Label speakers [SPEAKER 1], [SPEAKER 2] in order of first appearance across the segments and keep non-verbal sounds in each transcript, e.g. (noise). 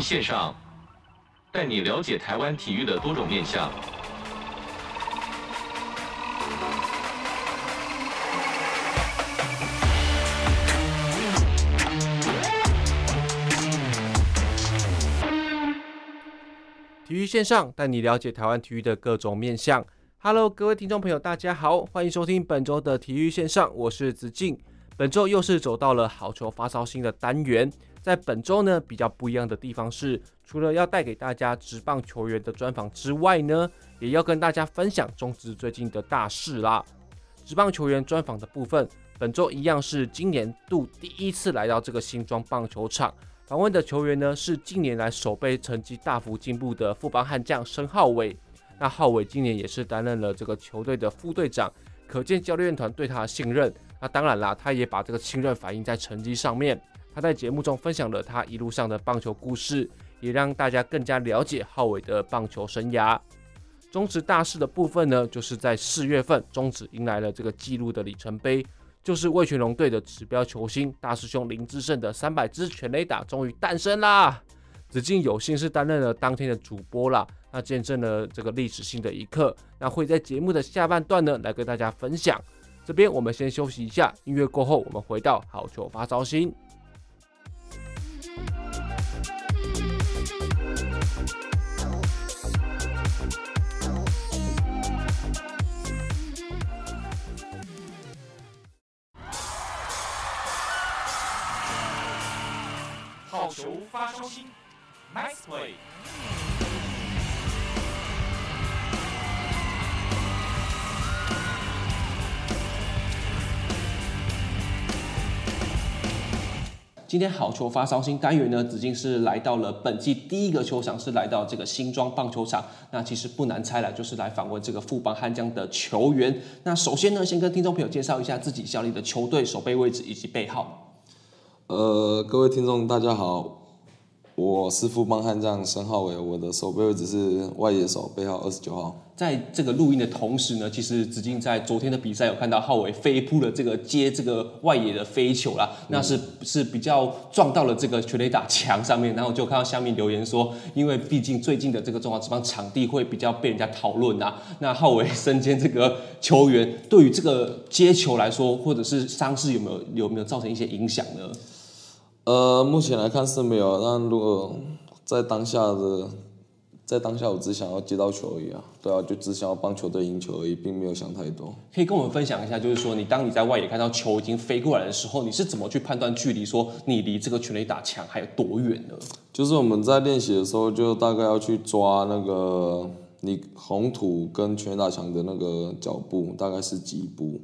[SPEAKER 1] 线上，带你了解台湾体育的多种面向。
[SPEAKER 2] 体育线上带你了解台湾体育的各种面向。Hello，各位听众朋友，大家好，欢迎收听本周的体育线上，我是子敬。本周又是走到了好球发烧星的单元。在本周呢，比较不一样的地方是，除了要带给大家职棒球员的专访之外呢，也要跟大家分享中职最近的大事啦。职棒球员专访的部分，本周一样是今年度第一次来到这个新庄棒球场。访问的球员呢，是近年来守备成绩大幅进步的富邦悍将申浩伟。那浩伟今年也是担任了这个球队的副队长，可见教练团对他的信任。那当然啦，他也把这个信任反映在成绩上面。他在节目中分享了他一路上的棒球故事，也让大家更加了解浩伟的棒球生涯。中职大事的部分呢，就是在四月份，中职迎来了这个纪录的里程碑。就是味全龙队的指标球星大师兄林志胜的三百支全垒打终于诞生啦！子敬有幸是担任了当天的主播啦，那见证了这个历史性的一刻。那会在节目的下半段呢，来跟大家分享。这边我们先休息一下，音乐过后我们回到好球发烧心。好。
[SPEAKER 3] 球发烧心，Nice play。
[SPEAKER 2] 今天好球发烧星单元呢，紫金是来到了本季第一个球场，是来到这个新庄棒球场。那其实不难猜了，就是来访问这个富邦悍将的球员。那首先呢，先跟听众朋友介绍一下自己效力的球队、守备位置以及背号。
[SPEAKER 4] 呃，各位听众，大家好，我师傅帮悍将申浩伟，我的守备位置是外野手，背号二十九号。
[SPEAKER 2] 在这个录音的同时呢，其实子敬在昨天的比赛有看到浩伟飞扑了这个接这个外野的飞球啦，嗯、那是是比较撞到了这个全垒打墙上面，然后就看到下面留言说，因为毕竟最近的这个中华职棒场地会比较被人家讨论呐，那浩伟身兼这个球员，对于这个接球来说，或者是伤势有没有有没有造成一些影响呢？
[SPEAKER 4] 呃，目前来看是没有。但如果在当下的，在当下我只想要接到球而已啊，对啊，就只想要帮球队赢球而已，并没有想太多。
[SPEAKER 2] 可以跟我们分享一下，就是说你当你在外野看到球已经飞过来的时候，你是怎么去判断距离，说你离这个全垒打墙还有多远呢？
[SPEAKER 4] 就是我们在练习的时候，就大概要去抓那个你红土跟全垒打墙的那个脚步，大概是几步。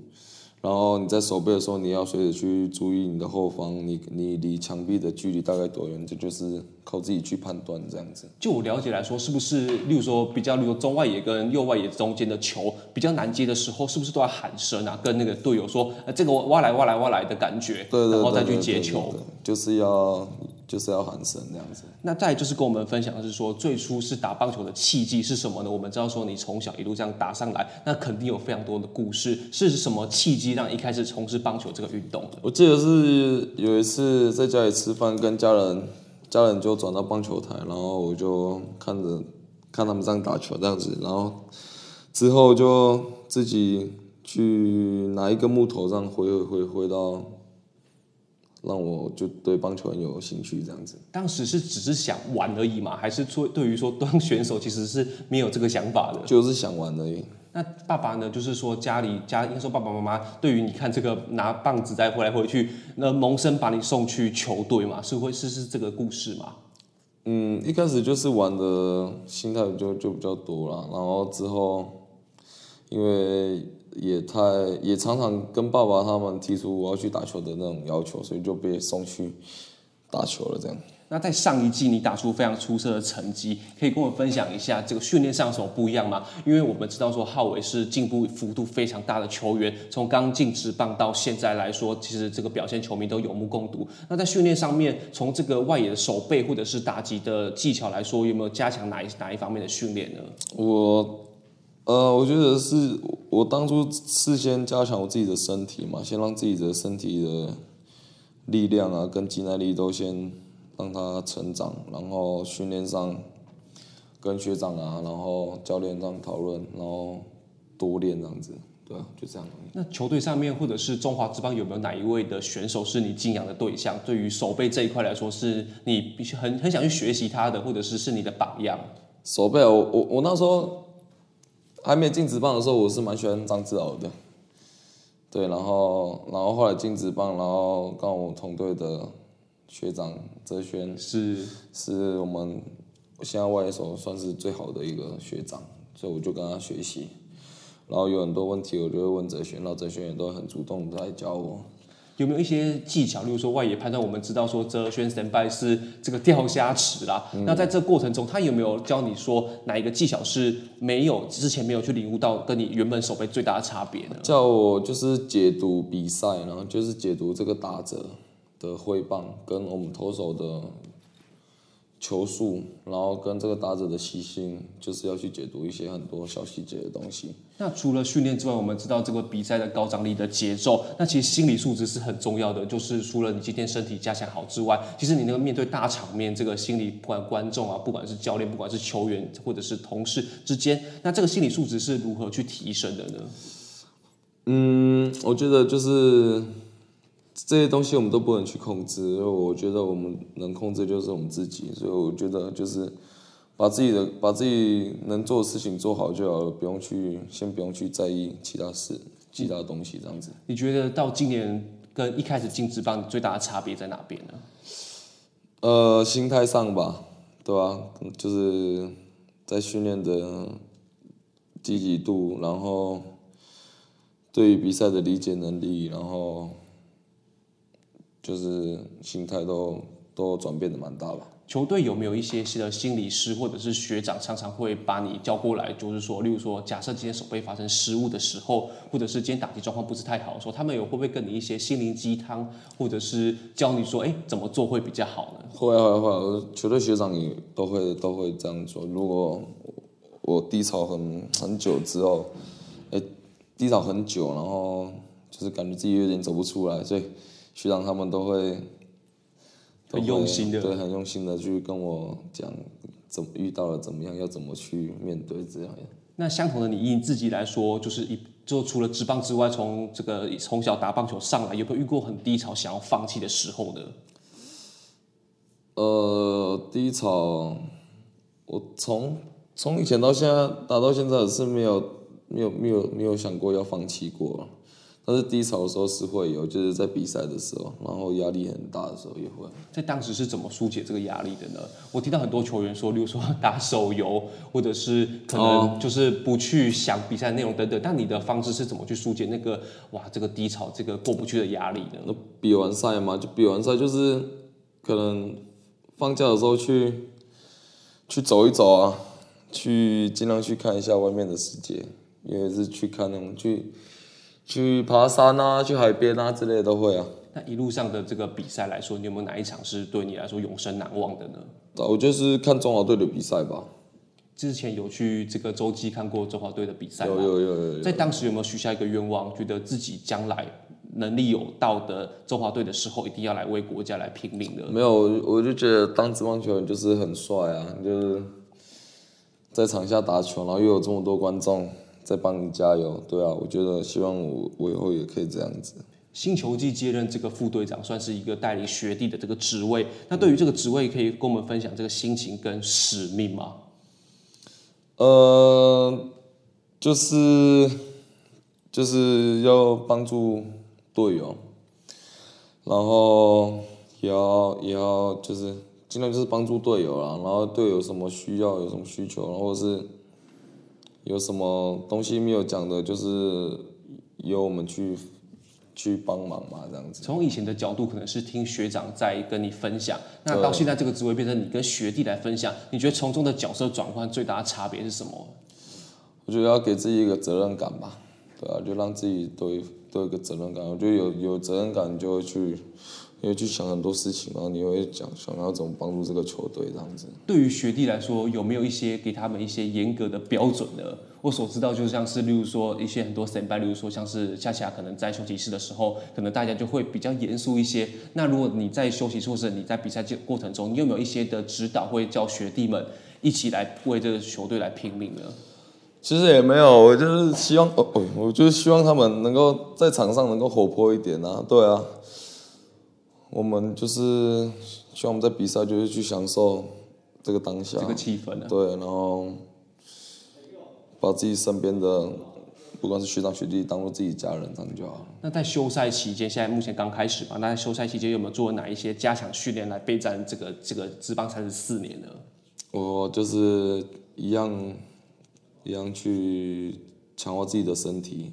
[SPEAKER 4] 然后你在守备的时候，你要随时去注意你的后方，你你离墙壁的距离大概多远，这就是靠自己去判断这样子。
[SPEAKER 2] 就我了解来说，是不是例如说比较，例如中外野跟右外野中间的球比较难接的时候，是不是都要喊声啊，跟那个队友说，呃，这个挖来挖来挖来的感觉，
[SPEAKER 4] 对对对，
[SPEAKER 2] 然后再去接球，
[SPEAKER 4] 就是要。就是要喊声这样子。
[SPEAKER 2] 那再就是跟我们分享的是说，最初是打棒球的契机是什么呢？我们知道说你从小一路这样打上来，那肯定有非常多的故事。是什么契机让一开始从事棒球这个运动的？
[SPEAKER 4] 我记得是有一次在家里吃饭，跟家人，家人就转到棒球台，然后我就看着看他们这样打球这样子，然后之后就自己去拿一个木头这样挥挥挥挥到。让我就对棒球很有兴趣，这样子。
[SPEAKER 2] 当时是只是想玩而已嘛，还是说对于说当选手其实是没有这个想法的？
[SPEAKER 4] 就是想玩而已。
[SPEAKER 2] 那爸爸呢？就是说家里家应该说爸爸妈妈对于你看这个拿棒子再回来回去，那萌生把你送去球队嘛？是会是是这个故事嘛？
[SPEAKER 4] 嗯，一开始就是玩的心态就就比较多了，然后之后因为。也太也常常跟爸爸他们提出我要去打球的那种要求，所以就被送去打球了。这样。
[SPEAKER 2] 那在上一季你打出非常出色的成绩，可以跟我分享一下这个训练上有什么不一样吗？因为我们知道说浩伟是进步幅度非常大的球员，从刚进职棒到现在来说，其实这个表现球迷都有目共睹。那在训练上面，从这个外野的手背或者是打击的技巧来说，有没有加强哪一哪一方面的训练呢？
[SPEAKER 4] 我。呃，我觉得是我当初事先加强我自己的身体嘛，先让自己的身体的力量啊跟肌耐力都先让它成长，然后训练上跟学长啊，然后教练这样讨论，然后多练这样子，对啊，就这样。
[SPEAKER 2] 那球队上面或者是中华职棒有没有哪一位的选手是你敬仰的对象？对于手背这一块来说，是你必须很很想去学习他的，或者是是你的榜样？
[SPEAKER 4] 手背，我我我那时候还没进职棒的时候，我是蛮喜欢张志豪的。对，然后，然后后来进职棒，然后跟我同队的学长哲轩
[SPEAKER 2] 是
[SPEAKER 4] 是我们现在外野手算是最好的一个学长，所以我就跟他学习，然后有很多问题我就会问哲轩，然后哲轩也都很主动的来教我。
[SPEAKER 2] 有没有一些技巧，例如说外野判断？我们知道说哲轩先辈是这个钓虾池啦。嗯、那在这过程中，他有没有教你说哪一个技巧是没有之前没有去领悟到，跟你原本手背最大的差别呢？
[SPEAKER 4] 叫我就是解读比赛，然后就是解读这个打者的挥棒跟我们投手的。球速，然后跟这个打者的习性，就是要去解读一些很多小细节的东西。
[SPEAKER 2] 那除了训练之外，我们知道这个比赛的高张力的节奏，那其实心理素质是很重要的。就是除了你今天身体加强好之外，其实你那个面对大场面，这个心理不管观众啊，不管是教练，不管是球员或者是同事之间，那这个心理素质是如何去提升的呢？
[SPEAKER 4] 嗯，我觉得就是。这些东西我们都不能去控制，我觉得我们能控制就是我们自己，所以我觉得就是把自己的把自己能做的事情做好就好了，不用去先不用去在意其他事、其他东西这样子。
[SPEAKER 2] 你觉得到今年跟一开始进职棒最大的差别在哪边呢？
[SPEAKER 4] 呃，心态上吧，对吧、啊？就是在训练的积极度，然后对于比赛的理解能力，然后。就是心态都都转变的蛮大吧。
[SPEAKER 2] 球队有没有一些新的心理师或者是学长，常常会把你叫过来，就是说，例如说，假设今天手背发生失误的时候，或者是今天打击状况不是太好的时候，他们有会不会跟你一些心灵鸡汤，或者是教你说，哎，怎么做会比较好呢？
[SPEAKER 4] 会啊会啊，球队学长也都会都会这样做。如果我低潮很很久之后，哎，低潮很久，然后就是感觉自己有点走不出来，所以。学长他们都
[SPEAKER 2] 会，很用心的，
[SPEAKER 4] 对，很用心的去跟我讲，怎么遇到了怎么样，要怎么去面对这样。
[SPEAKER 2] 那相同的，你以自己来说，就是一就除了职棒之外，从这个从小打棒球上来，有没有遇过很低潮，想要放弃的时候呢？
[SPEAKER 4] 呃，低潮，我从从以前到现在打到现在是没有没有没有没有想过要放弃过。但是低潮的时候是会有，就是在比赛的时候，然后压力很大的时候也会。
[SPEAKER 2] 在当时是怎么疏解这个压力的呢？我听到很多球员说，例如说打手游，或者是可能就是不去想比赛内容等等。但你的方式是怎么去疏解那个哇这个低潮这个过不去的压力呢？
[SPEAKER 4] 那比完赛嘛，就比完赛就是可能放假的时候去去走一走啊，去尽量去看一下外面的世界，因为是去看那种去。去爬山啊，去海边啊之类的都会啊。
[SPEAKER 2] 那一路上的这个比赛来说，你有没有哪一场是对你来说永生难忘的呢？
[SPEAKER 4] 我就是看中华队的比赛吧。
[SPEAKER 2] 之前有去这个洲际看过中华队的比赛？
[SPEAKER 4] 有有有有，有，有。
[SPEAKER 2] 在当时有没有许下一个愿望，觉得自己将来能力有到的中华队的时候，一定要来为国家来拼命的？
[SPEAKER 4] 没有，我就觉得当职棒球员就是很帅啊，就是在场下打球，然后又有这么多观众。在帮你加油，对啊，我觉得希望我我以后也可以这样子。
[SPEAKER 2] 新球季接任这个副队长，算是一个带领学弟的这个职位。那对于这个职位，可以跟我们分享这个心情跟使命吗？
[SPEAKER 4] 呃，就是就是要帮助队友，然后也要也要就是尽量就是帮助队友啦。然后队友什么需要，有什么需求，然后是。有什么东西没有讲的，就是由我们去去帮忙嘛，这样子。
[SPEAKER 2] 从以前的角度，可能是听学长在跟你分享，那到现在这个职位变成你跟学弟来分享，你觉得从中的角色转换最大的差别是什么？
[SPEAKER 4] 我觉得要给自己一个责任感吧，对啊，就让自己都都有一个责任感。我觉得有有责任感，你就会去，你会去想很多事情，然后你会讲想要怎么帮助这个球队这样子。
[SPEAKER 2] 对于学弟来说，有没有一些给他们一些严格的标准呢？我所知道，就像是例如说一些很多先辈，例如说像是恰恰可能在休息室的时候，可能大家就会比较严肃一些。那如果你在休息室或者你在比赛这过程中，你有没有一些的指导，会叫学弟们一起来为这个球队来拼命呢？
[SPEAKER 4] 其实也没有，我就是希望，哦，我就是希望他们能够在场上能够活泼一点啊，对啊。我们就是希望我们在比赛就是去享受这个当下，
[SPEAKER 2] 这个气氛啊。
[SPEAKER 4] 对，然后把自己身边的不管是学长学弟当做自己家人，这样就好。
[SPEAKER 2] 那在休赛期间，现在目前刚开始嘛，那在休赛期间有没有做哪一些加强训练来备战这个这个职棒三十四年呢？
[SPEAKER 4] 我就是一样一样去强化自己的身体。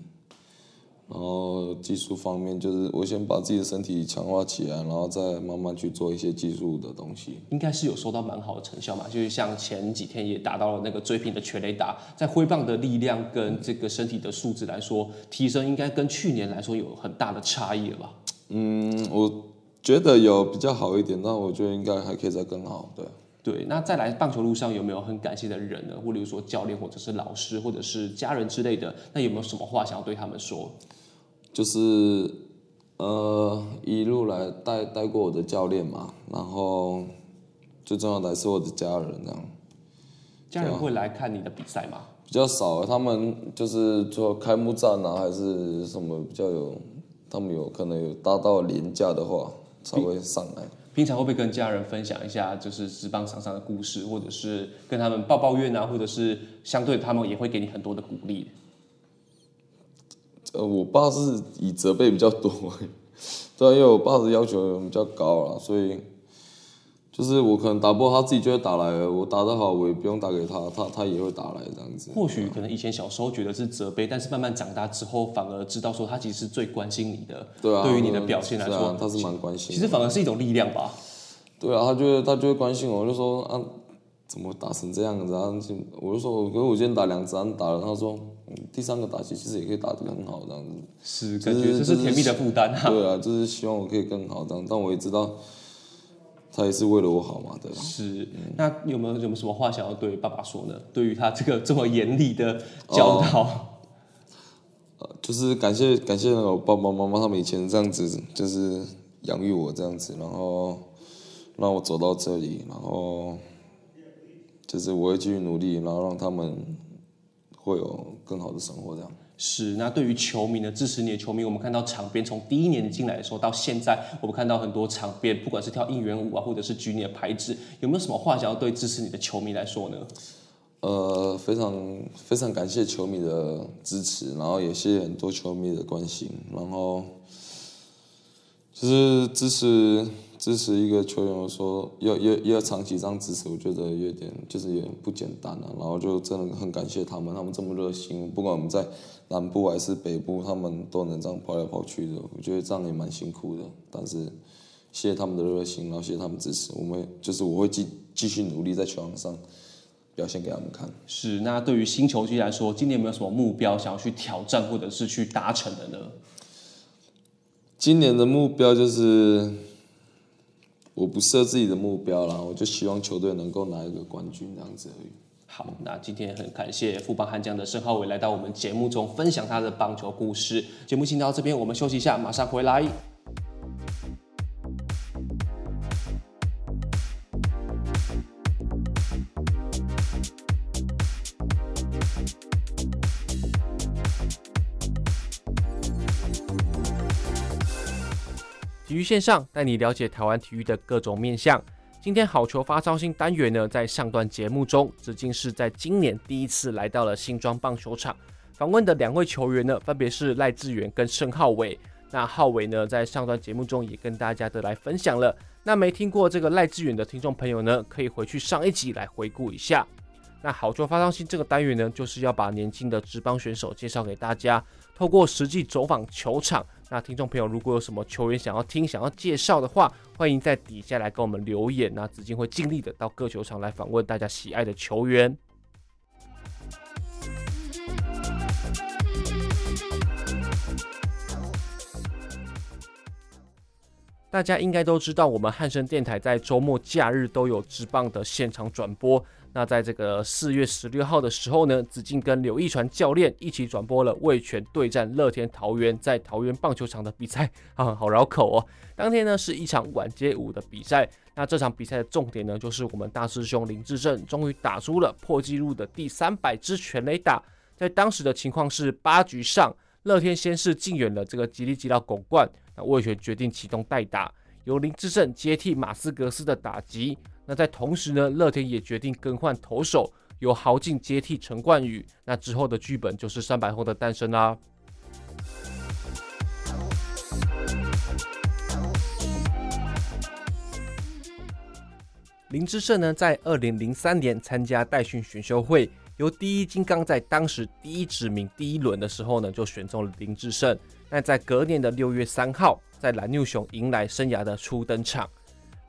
[SPEAKER 4] 然后技术方面，就是我先把自己的身体强化起来，然后再慢慢去做一些技术的东西。
[SPEAKER 2] 应该是有收到蛮好的成效嘛，就是像前几天也达到了那个追平的全雷达，在挥棒的力量跟这个身体的素质来说，提升应该跟去年来说有很大的差异了吧？
[SPEAKER 4] 嗯，我觉得有比较好一点，但我觉得应该还可以再更好。对。
[SPEAKER 2] 对，那再来棒球路上有没有很感谢的人呢？或者说教练，或者是老师，或者是家人之类的？那有没有什么话想要对他们说？
[SPEAKER 4] 就是呃，一路来带带过我的教练嘛，然后最重要的还是我的家人这样。
[SPEAKER 2] 家人会来看你的比赛吗？
[SPEAKER 4] 比较少，他们就是做开幕战啊，还是什么比较有，他们有可能有搭到年假的话才会上来。
[SPEAKER 2] 平常会不会跟家人分享一下，就是职棒场上的故事，或者是跟他们抱抱怨啊，或者是相对他们也会给你很多的鼓励？
[SPEAKER 4] 呃，我爸是以责备比较多，(laughs) 对，因为我爸的要求比较高啊，所以。就是我可能打不好，他自己就会打来了。我打得好，我也不用打给他，他他也会打来这样子。
[SPEAKER 2] 或许可能以前小时候觉得是责备，但是慢慢长大之后，反而知道说他其实是最关心你的。
[SPEAKER 4] 对啊。
[SPEAKER 2] 对于你的表现来说，
[SPEAKER 4] 啊、他是蛮关心。
[SPEAKER 2] 其实反而是一种力量吧。
[SPEAKER 4] 对啊，他就会他就会关心我，我就说啊，怎么打成这样子啊？我就说，我我今天打两次，打了。他说，第三个打击其实也可以打得很好这样子。
[SPEAKER 2] 是，感觉这是甜蜜的负担啊。
[SPEAKER 4] 对啊，就是希望我可以更好这样，但我也知道。他也是为了我好嘛，对吧？
[SPEAKER 2] 是，那有没有有没有什么话想要对爸爸说呢？对于他这个这么严厉的教导，
[SPEAKER 4] 呃，就是感谢感谢那个爸爸妈妈他们以前这样子，就是养育我这样子，然后让我走到这里，然后就是我会继续努力，然后让他们会有更好的生活这样。
[SPEAKER 2] 是，那对于球迷呢，支持你的球迷，我们看到场边从第一年进来的时候到现在，我们看到很多场边，不管是跳应援舞啊，或者是举你的牌子，有没有什么话想要对支持你的球迷来说呢？
[SPEAKER 4] 呃，非常非常感谢球迷的支持，然后也谢谢很多球迷的关心，然后就是支持。支持一个球员，我说要要要长期这样支持，我觉得有点就是有点不简单了。然后就真的很感谢他们，他们这么热心，不管我们在南部还是北部，他们都能这样跑来跑去的。我觉得这样也蛮辛苦的，但是谢谢他们的热心，然后谢谢他们支持。我们就是我会继继续努力在球场上表现给他们看。
[SPEAKER 2] 是，那对于新球季来说，今年有没有什么目标想要去挑战或者是去达成的呢？
[SPEAKER 4] 今年的目标就是。我不设自己的目标啦，我就希望球队能够拿一个冠军这样子而已。
[SPEAKER 2] 好，那今天很感谢富邦悍将的申浩伟来到我们节目中分享他的棒球故事。节目先到这边，我们休息一下，马上回来。体育线上带你了解台湾体育的各种面向。今天好球发烧星单元呢，在上段节目中，子敬是在今年第一次来到了新庄棒球场。访问的两位球员呢，分别是赖志远跟盛浩伟。那浩伟呢，在上段节目中也跟大家的来分享了。那没听过这个赖志远的听众朋友呢，可以回去上一集来回顾一下。那好球发烧星这个单元呢，就是要把年轻的职棒选手介绍给大家，透过实际走访球场。那听众朋友，如果有什么球员想要听、想要介绍的话，欢迎在底下来跟我们留言。那子敬会尽力的到各球场来访问大家喜爱的球员。大家应该都知道，我们汉声电台在周末假日都有职棒的现场转播。那在这个四月十六号的时候呢，子敬跟刘奕传教练一起转播了味全对战乐天桃园在桃园棒球场的比赛 (laughs) 啊，好绕口哦。当天呢是一场晚街舞的比赛，那这场比赛的重点呢就是我们大师兄林志胜终于打出了破纪录的第三百支全垒打。在当时的情况是八局上，乐天先是敬远了这个吉力吉捞拱冠，那味全决定启动代打，由林志胜接替马斯格斯的打击。那在同时呢，乐天也决定更换投手，由豪进接替陈冠宇。那之后的剧本就是三百轰的诞生啦。林志胜呢，在二零零三年参加代训选秀会，由第一金刚在当时第一指名第一轮的时候呢，就选中了林志胜。那在隔年的六月三号，在蓝牛熊迎来生涯的初登场。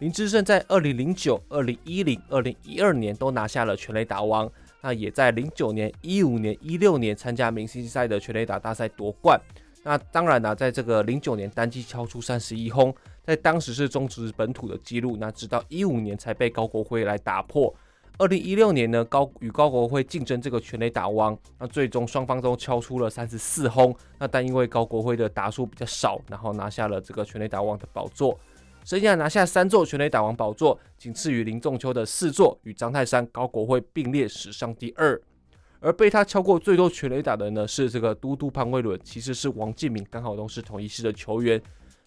[SPEAKER 2] 林志胜在二零零九、二零一零、二零一二年都拿下了全垒打王，那也在零九年、一五年、一六年参加明星赛的全垒打大赛夺冠。那当然呢、在这个零九年单季敲出三十一轰，在当时是中职本土的纪录，那直到一五年才被高国辉来打破。二零一六年呢，高与高国辉竞争这个全垒打王，那最终双方都敲出了三十四轰，那但因为高国辉的打数比较少，然后拿下了这个全垒打王的宝座。生涯拿下三座全垒打王宝座，仅次于林仲秋的四座，与张泰山、高国辉并列史上第二。而被他敲过最多全垒打的呢，是这个嘟嘟潘威伦，其实是王建民，刚好都是同一系的球员。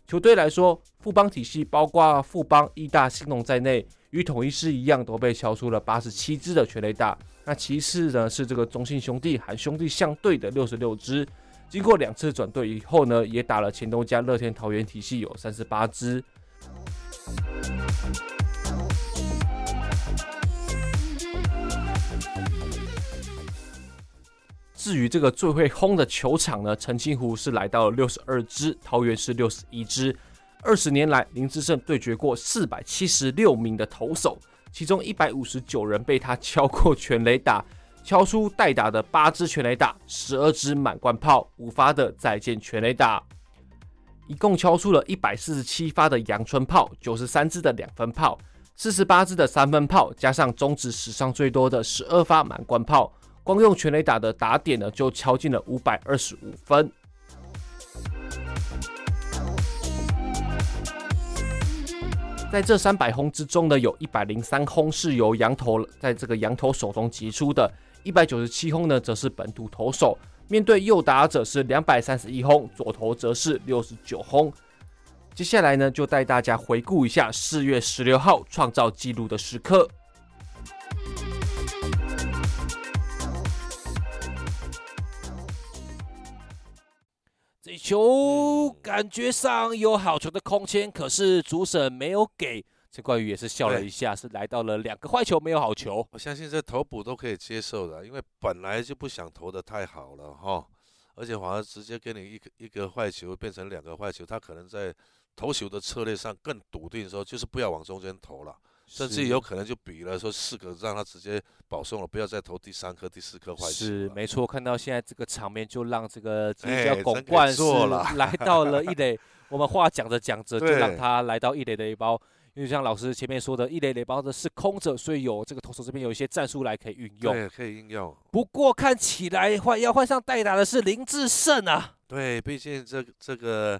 [SPEAKER 2] 球队来说，富邦体系包括富邦、义大、兴农在内，与统一师一样，都被敲出了八十七支的全垒打。那其次呢，是这个中信兄弟含兄弟象队的六十六支。经过两次转队以后呢，也打了前东家乐天桃园体系有三十八支。至于这个最会轰的球场呢，澄清湖是来到了六十二支，桃园是六十一支。二十年来，林智胜对决过四百七十六名的投手，其中一百五十九人被他敲过全垒打，敲出代打的八支全垒打，十二支满贯炮，五发的再见全垒打。一共敲出了一百四十七发的阳春炮，九十三支的两分炮，四十八支的三分炮，加上中职史上最多的十二发满贯炮，光用全垒打的打点呢，就敲进了五百二十五分。在这三百轰之中呢，有一百零三轰是由洋投在这个洋投手中击出的，一百九十七轰呢，则是本土投手。面对右打者是两百三十一轰，左投则是六十九轰。接下来呢，就带大家回顾一下四月十六号创造纪录的时刻。这球感觉上有好球的空间，可是主审没有给。陈冠宇也是笑了一下，是来到了两个坏球没有好球。
[SPEAKER 5] 我相信这投捕都可以接受的，因为本来就不想投的太好了哈，而且反而直接给你一个一个坏球变成两个坏球，他可能在投球的策略上更笃定，说就是不要往中间投了，甚至有可能就比了说四个让他直接保送了，不要再投第三颗、第四颗坏球。
[SPEAKER 2] 是没错，看到现在这个场面，就让这个吉力吉捞拱冠是来到了一垒。我们话讲着讲着，就让 (laughs) 他来到一垒的一包。因为像老师前面说的，一垒垒包的是空着，所以有这个投手这边有一些战术来可以运用。
[SPEAKER 5] 对，可以应用。
[SPEAKER 2] 不过看起来换要换上代打的是林志胜啊。
[SPEAKER 5] 对，毕竟这这个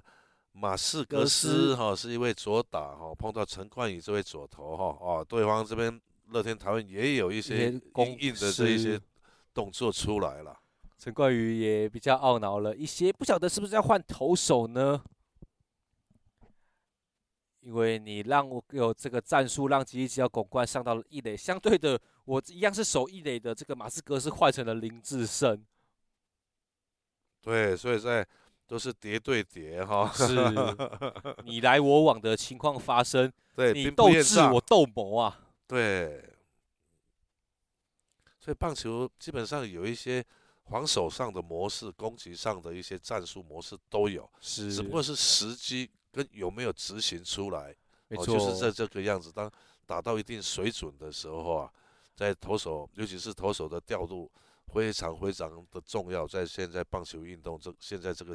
[SPEAKER 5] 马士格斯哈是一位左打哈，碰到陈冠宇这位左投哈哦，对方这边乐天桃园也有一些攻硬的这一些动作出来了。
[SPEAKER 2] 陈冠宇也比较懊恼了一些，不晓得是不是要换投手呢？因为你让我有这个战术，让吉力吉要拱冠上到了一垒，相对的，我一样是守一垒的这个马斯格是换成了林志胜。
[SPEAKER 5] 对，所以在都是叠对叠哈，是
[SPEAKER 2] 你来我往的情况发生。(laughs)
[SPEAKER 5] 对，
[SPEAKER 2] 你斗智我斗谋啊。
[SPEAKER 5] 对，所以棒球基本上有一些防守上的模式，攻击上的一些战术模式都有，是，只不过是时机。跟有没有执行出来，没错，就是在这个样子。当打到一定水准的时候啊，在投手，尤其是投手的调度非常非常的重要。在现在棒球运动这现在这个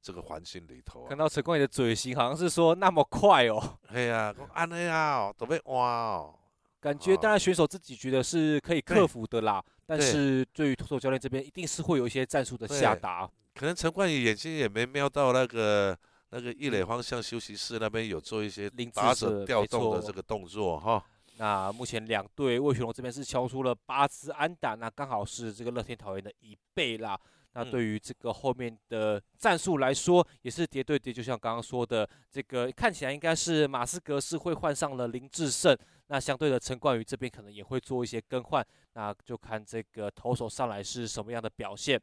[SPEAKER 5] 这个环境里头啊。
[SPEAKER 6] 看到陈冠宇的嘴型，好像是说那么快哦。(laughs)
[SPEAKER 5] 哎呀，安内啊，都被哇哦。
[SPEAKER 6] 感觉当然选手自己觉得是可以克服的啦，但是对于投手教练这边，一定是会有一些战术的下达。
[SPEAKER 5] 可能陈冠宇眼睛也没瞄到那个那个一垒方向休息室那边有做一些打者调动的这个动作哈。
[SPEAKER 6] 那目前两队味全龙这边是敲出了八支安打，那刚好是这个乐天桃园的一倍啦。那对于这个后面的战术来说，也是叠对叠，就像刚刚说的，这个看起来应该是马斯格是会换上了林志胜，那相对的陈冠宇这边可能也会做一些更换，那就看这个投手上来是什么样的表现。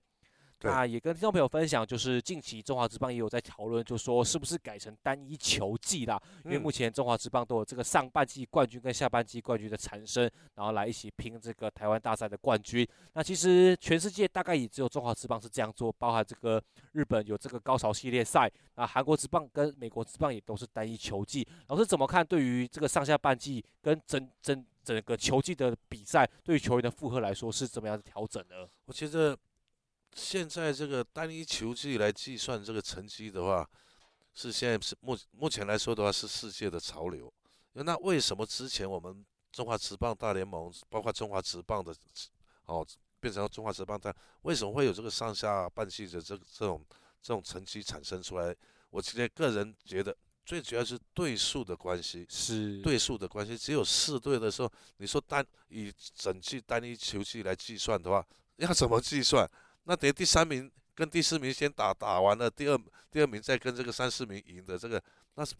[SPEAKER 6] 那也跟听众朋友分享，就是近期中华职棒也有在讨论，就说是不是改成单一球季啦？因为目前中华职棒都有这个上半季冠军跟下半季冠军的产生，然后来一起拼这个台湾大赛的冠军。那其实全世界大概也只有中华职棒是这样做，包含这个日本有这个高潮系列赛，那韩国职棒跟美国职棒也都是单一球季。老师怎么看？对于这个上下半季跟整整整个球季的比赛，对于球员的负荷来说是怎么样的调整呢？
[SPEAKER 5] 我觉得。现在这个单一球季来计算这个成绩的话，是现在是目目前来说的话是世界的潮流。那为什么之前我们中华职棒大联盟，包括中华职棒的哦，变成了中华职棒大，为什么会有这个上下半季的这这种这种成绩产生出来？我今天个人觉得最主要是对数的关系，
[SPEAKER 6] 是
[SPEAKER 5] 对数的关系。只有四队的时候，你说单以整季单一球季来计算的话，要怎么计算？那等于第三名跟第四名先打，打完了，第二第二名再跟这个三四名赢的这个，那是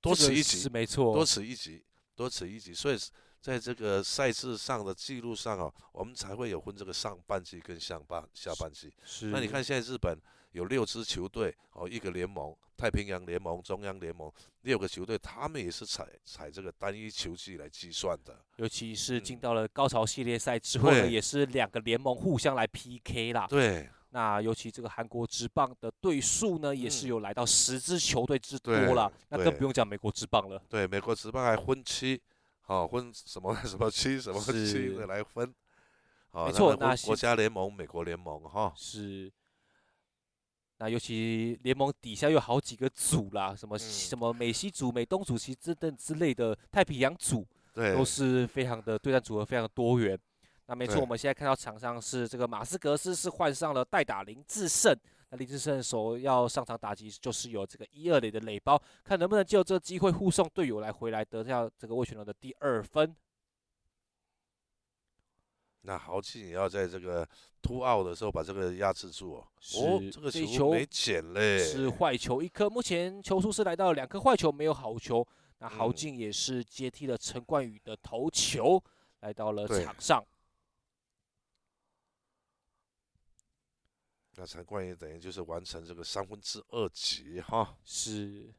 [SPEAKER 5] 多此一举，
[SPEAKER 6] 是没错，
[SPEAKER 5] 多此一举，多此一举。所以在这个赛事上的记录上啊，我们才会有分这个上半季跟下半下半季。
[SPEAKER 6] 是。
[SPEAKER 5] 那你看现在日本有六支球队哦，一个联盟。太平洋联盟、中央联盟六个球队，他们也是采采这个单一球季来计算的。
[SPEAKER 6] 尤其是进到了高潮系列赛之后呢，嗯、也是两个联盟互相来 PK 啦。
[SPEAKER 5] 对。
[SPEAKER 6] 那尤其这个韩国职棒的队数呢，也是有来到十支球队之多了。
[SPEAKER 5] 嗯、
[SPEAKER 6] 那更不用讲美国职棒了。
[SPEAKER 5] 对，美国职棒还分期，好、哦、分什么 (laughs) 什么期什么期的来分。
[SPEAKER 6] 没错，那
[SPEAKER 5] 国家联盟、美国联盟哈。哦、
[SPEAKER 6] 是。那尤其联盟底下有好几个组啦，什么、嗯、什么美西组、美东组、其实等之类的太平洋组，
[SPEAKER 5] 对，
[SPEAKER 6] 都是非常的对战组合非常的多元。那没错，我们现在看到场上是这个马斯格斯是换上了代打林志胜，那林志胜首要上场打击就是有这个一二垒的垒包，看能不能借由这个机会护送队友来回来得下这个魏全龙的第二分。
[SPEAKER 5] 那豪气也要在这个突奥的时候把这个压制住哦。
[SPEAKER 6] 是
[SPEAKER 5] 哦，这个球没捡嘞，
[SPEAKER 6] 是坏球一颗。目前球数是来到两颗坏球，没有好球。那豪进也是接替了陈冠宇的头球，来到了场上。
[SPEAKER 5] 那陈冠宇等于就是完成这个三分之二级哈。
[SPEAKER 6] 是。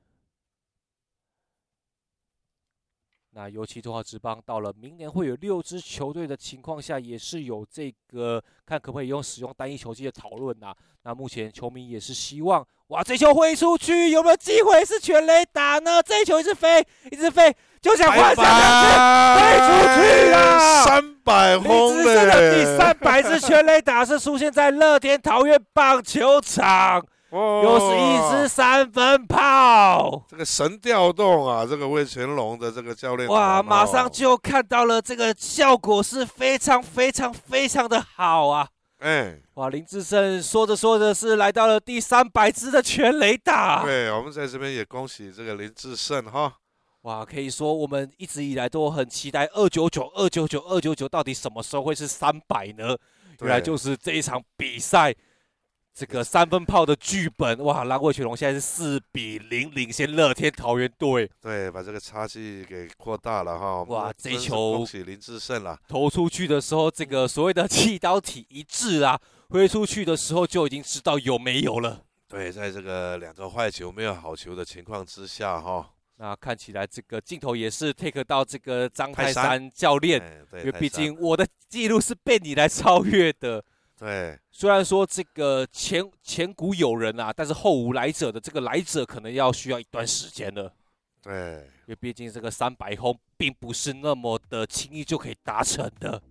[SPEAKER 6] 那尤其中华职棒到了明年会有六支球队的情况下，也是有这个看可不可以用使用单一球季的讨论呐。那目前球迷也是希望，哇，这球挥出去有没有机会是全垒打呢？这一球一直飞，一直飞，就想换下两飞出去啊！
[SPEAKER 5] 三百轰嘞！
[SPEAKER 6] 的第三百支全垒打是出现在乐天桃园棒球场。哦、又是一支三分炮，
[SPEAKER 5] 这个神调动啊！这个魏全龙的这个教练，
[SPEAKER 6] 哇，马上就看到了这个效果是非常非常非常的好啊！
[SPEAKER 5] 哎，
[SPEAKER 6] 哇，林志胜说着说着是来到了第三百支的全垒打。
[SPEAKER 5] 对，我们在这边也恭喜这个林志胜哈！
[SPEAKER 6] 哇，可以说我们一直以来都很期待二九九二九九二九九到底什么时候会是三百呢？原来就是这一场比赛。这个三分炮的剧本哇，拉过去龙现在是四比零领先乐天桃园队。
[SPEAKER 5] 对，把这个差距给扩大了哈。
[SPEAKER 6] 哇，这一球
[SPEAKER 5] 恭喜林志胜了。
[SPEAKER 6] 投出去的时候，这个所谓的气刀体一致啊，挥出去的时候就已经知道有没有了。
[SPEAKER 5] 对，在这个两个坏球没有好球的情况之下哈，
[SPEAKER 6] 那看起来这个镜头也是 take 到这个张泰山教练，因为毕竟我的记录是被你来超越的。
[SPEAKER 5] 对，
[SPEAKER 6] 虽然说这个前前古有人啊，但是后无来者的这个来者可能要需要一段时间了。
[SPEAKER 5] 对，
[SPEAKER 6] 因为毕竟这个三百轰并不是那么的轻易就可以达成的。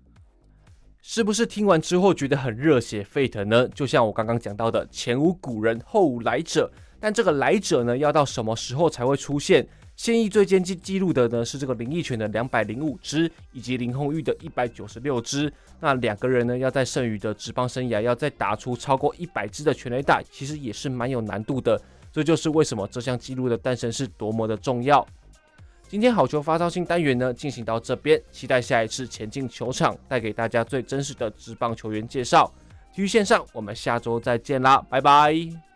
[SPEAKER 2] 是不是听完之后觉得很热血沸腾呢？就像我刚刚讲到的，前无古人后无来者，但这个来者呢，要到什么时候才会出现？现役最接近纪录的呢是这个林益全的两百零五支，以及林泓育的一百九十六支。那两个人呢，要在剩余的职棒生涯要再打出超过一百支的全垒打，其实也是蛮有难度的。这就是为什么这项纪录的诞生是多么的重要。今天好球发烧新单元呢，进行到这边，期待下一次前进球场，带给大家最真实的职棒球员介绍。体育线上，我们下周再见啦，拜拜。